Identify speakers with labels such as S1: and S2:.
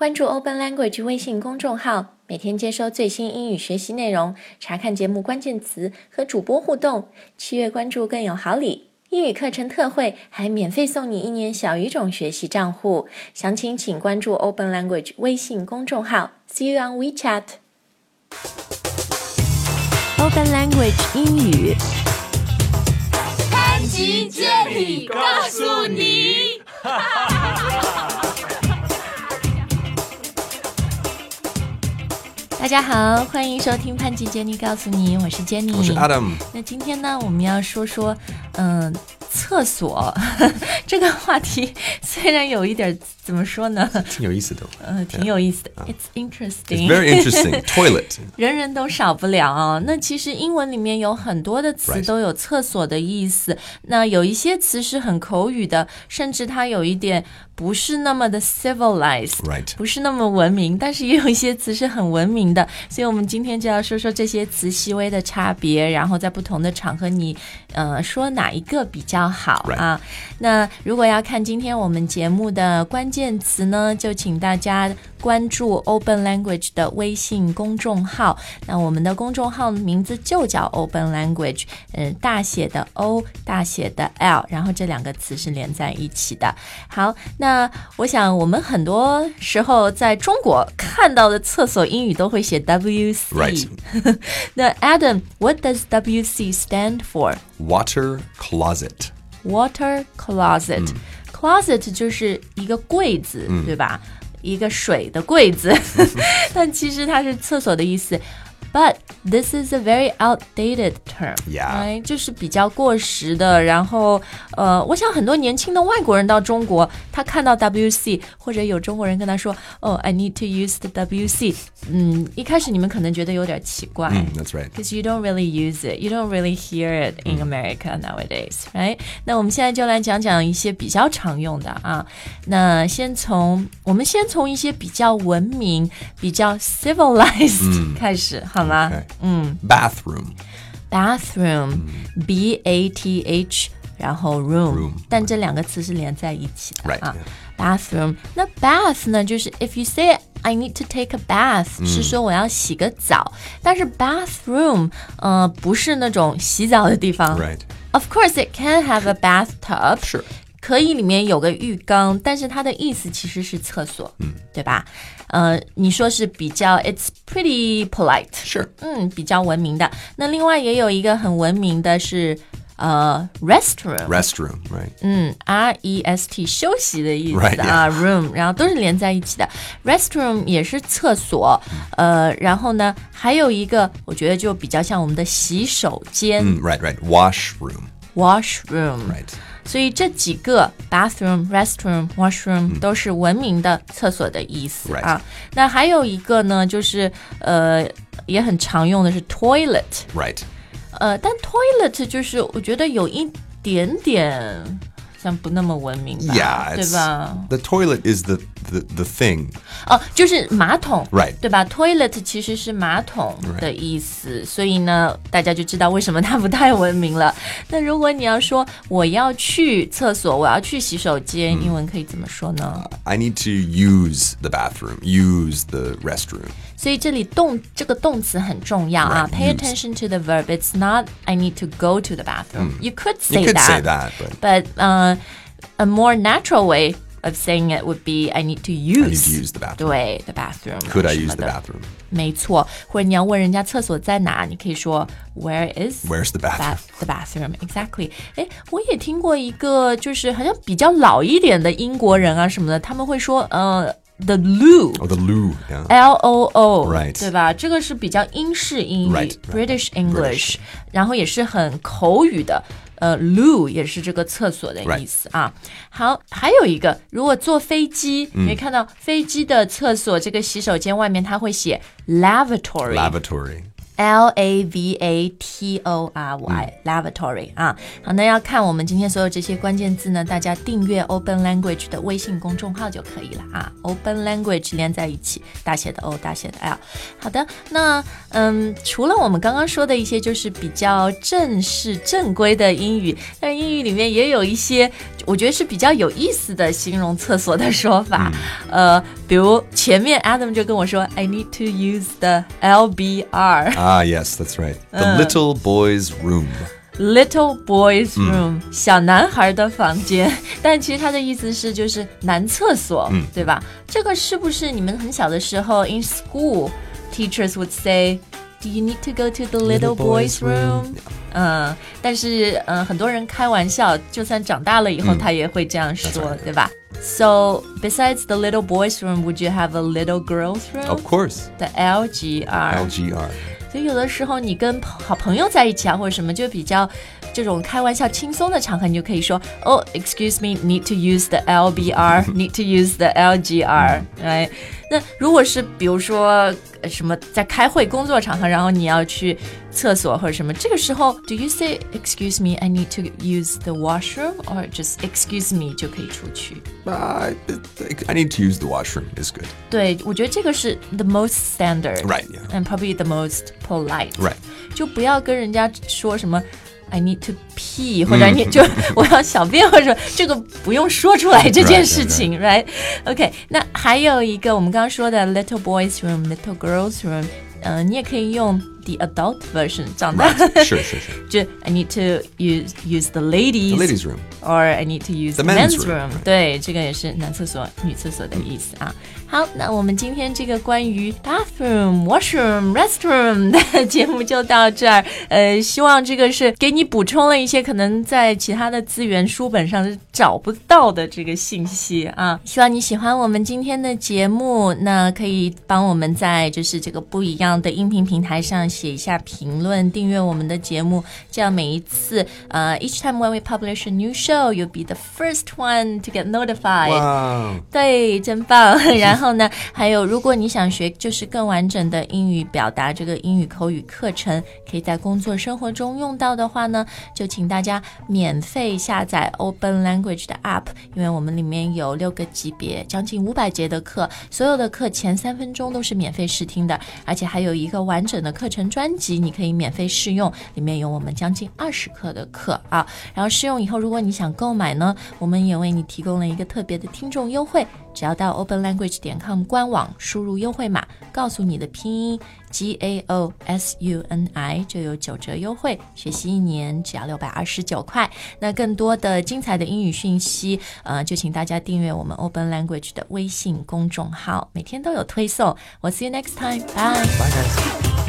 S1: 关注 Open Language 微信公众号，每天接收最新英语学习内容，查看节目关键词和主播互动。七月关注更有好礼，英语课程特惠，还免费送你一年小语种学习账户。详情请关注 Open Language 微信公众号。See you on WeChat。Open Language 英语，
S2: 潘吉接力告诉你。
S1: 大家好，欢迎收听潘吉 Jenny 告诉你，我是 Jenny，
S3: 我是 Adam。
S1: 那今天呢，我们要说说，嗯，厕所。这个话题，虽然有一点怎么说呢，
S3: 挺有意思的，
S1: 呃，挺有意思的，It's interesting，It's
S3: very interesting. Toilet，
S1: 人人都少不了。啊。那其实英文里面有很多的词都有厕所的意思，那有一些词是很口语的，甚至它有一点。不是那么的 civilized，不是那么文明，但是也有一些词是很文明的，所以我们今天就要说说这些词细微的差别，然后在不同的场合你呃说哪一个比较好啊？那如果要看今天我们节目的关键词呢，就请大家。关注 Open Language 的微信公众号，那我们的公众号名字就叫 Open Language，嗯，大写的 O，大写的 L，然后这两个词是连在一起的。好，那我想我们很多时候在中国看到的厕所英语都会写 WC。那 Adam，What does WC stand
S3: for？Water closet。
S1: Water closet。Closet 就是一个柜子，对吧？一个水的柜子，但其实它是厕所的意思。But this is a very outdated term，
S3: 哎，
S1: 就是比较过时的。然后，呃，我想很多年轻的外国人到中国，他看到 WC，或者有中国人跟他说，哦，I need to use the WC。嗯，一开始你们可能觉得有点奇怪。
S3: That's right.
S1: Because you don't really use it, you don't really hear it in America nowadays, right? 那我们现在就来讲讲一些比较常用的啊。那先从我们先从一些比较文明、比较 civilized 开始。 好吗？
S3: 嗯，
S1: bathroom，bathroom，b a t h，然后 room，但这两个词是连在一起的啊。bathroom，那 bath 呢？就是 if you say I need to take a bath，是说我要洗个澡。但是 bathroom，呃，不是那种洗澡的地方。Of course, it can have a bathtub.
S3: 是。
S1: 可以里面有个浴缸，但是它的意思其实是厕所，嗯，对吧？呃，你说是比较，it's pretty polite，
S3: 是，
S1: 嗯，比较文明的。那另外也有一个很文明的是，呃
S3: ，restroom，restroom，right，
S1: 嗯，r e s t 休息的意思啊，room，然后都是连在一起的，restroom 也是厕所，呃，然后呢，还有一个我觉得就比较像我们的洗手间，
S3: 嗯，right，right，washroom，washroom，right。
S1: 所以这几个 bathroom、restroom、washroom 都是文明的厕所的意思啊。那还有一个呢，就是呃也很常用的是
S3: toilet。Right。
S1: 呃，但 toilet 就是我觉得有一点点。像不那么文明吧，
S3: yeah,
S1: 对吧？
S3: The toilet is the the the thing。
S1: 哦，就是马桶，
S3: right？
S1: 对吧？Toilet 其实是马桶的意思，所以呢，大家就知道为什么它不太文明了。那如果你要说我要去厕所，我要去洗手间，英文可以怎么说呢？
S3: I need to use the bathroom, use the restroom。
S1: 所以这里动这个动词很重要啊。Pay attention to the verb. It's not I need to go to the bathroom. You could say
S3: that,
S1: but uh a more natural way of saying it would be I need to use.
S3: I need to use the bathroom.
S1: 对，the bathroom.
S3: Could I use the bathroom?
S1: 没错，或者你要问人家厕所在哪，你可以说 Where is
S3: Where's the bathroom?
S1: The bathroom, exactly. 哎，我也听过一个，就是好像比较老一点的英国人啊什么的，他们会说呃。The loo,
S3: oh, the loo, yeah.
S1: L O O,
S3: right?
S1: 对吧？这个是比较英式英语
S3: right,
S1: British English，然后也是很口语的。 呃，loo 也是这个厕所的意思啊。好，还有一个，如果坐飞机，你会看到飞机的厕所这个洗手间外面它会写 lavatory。
S3: lavatory。
S1: L A V A T O R Y，lavatory 啊，好，那要看我们今天所有这些关键字呢，大家订阅 Open Language 的微信公众号就可以了啊。Open Language 连在一起，大写的 O，大写的 L。好的，那嗯，除了我们刚刚说的一些就是比较正式正规的英语，但英语里面也有一些我觉得是比较有意思的形容厕所的说法。呃，比如前面 Adam 就跟我说，I need to use the LBR。
S3: Ah, yes, that's right. The little boy's room.
S1: Little boy's room，、小男孩的房间，但其实他的意思是就是男厕所，对吧？这个是不是你们很小的时候 in school teachers would say Do you need to go to the little, boy's room？嗯，但是嗯，很多人开玩笑，就算长大了以后，他也会这样说，对吧？So besides the little boy's room, would you have a little girl's room?
S3: Of course.
S1: The LGR.
S3: LGR.
S1: 所以有的时候你跟好朋友在一起啊，或者什么，就比较 这种开玩笑、轻松的场合，你就可以说，Oh, excuse me, need to use the LBR, need to use the LGR，哎，那如果是比如说呃什么在开会、工作场合，然后你要去厕所或者什么，这个时候，Do you say excuse me, I need to use the washroom, or just excuse me 就可以出去？
S3: Uh, I need to use the washroom is good.
S1: 对，我觉得这个是 the most standard,
S3: Right, yeah.
S1: and probably the most polite.
S3: Right.
S1: 就不要跟人家说什么 I need to pee，或者你就我要小便，或者这个不用说出来这件事情，right？OK，、那还有一个我们刚刚说的 little boys room、little girls room，嗯、你也可以用 the adult version，长大
S3: Sure, sure, sure.
S1: 就 I need to use use the ladies
S3: The ladies' room.
S1: or I need to use
S3: The
S1: men's
S3: room.
S1: room。对，这个也是男厕所、女厕所的意思啊。好，那我们今天这个关于 bathroom、washroom、restroom 的节目就到这儿。呃，希望这个是给你补充了一些可能在其他的资源书本上是找不到的这个信息啊。希望你喜欢我们今天的节目，那可以帮我们在就是这个不一样的音频平台上写一下评论，订阅我们的节目，这样每一次呃，each time when we publish a new show, you'll be the first one to get notified。
S3: Wow.
S1: 对，真棒。然后呢，还有，如果你想学就是更完整的英语表达，这个英语口语课程可以在工作生活中用到的话呢，就请大家免费下载 Open Language 的 App，因为我们里面有六个级别，将近五百节的课，所有的课前三分钟都是免费试听的，而且还有一个完整的课程专辑，你可以免费试用，里面有我们将近二十课的课啊。然后试用以后，如果你想购买呢，我们也为你提供了一个特别的听众优惠，只要到 openlanguage 点 com 官网输入优惠码，告诉你的拼音 G A O S U N I 就有九折优惠，学习一年只要六百二十九块。那更多的精彩的英语讯息，呃，就请大家订阅我们 Open Language 的微信公众号，每天都有推送。我 see you next time，bye。
S3: Bye, guys.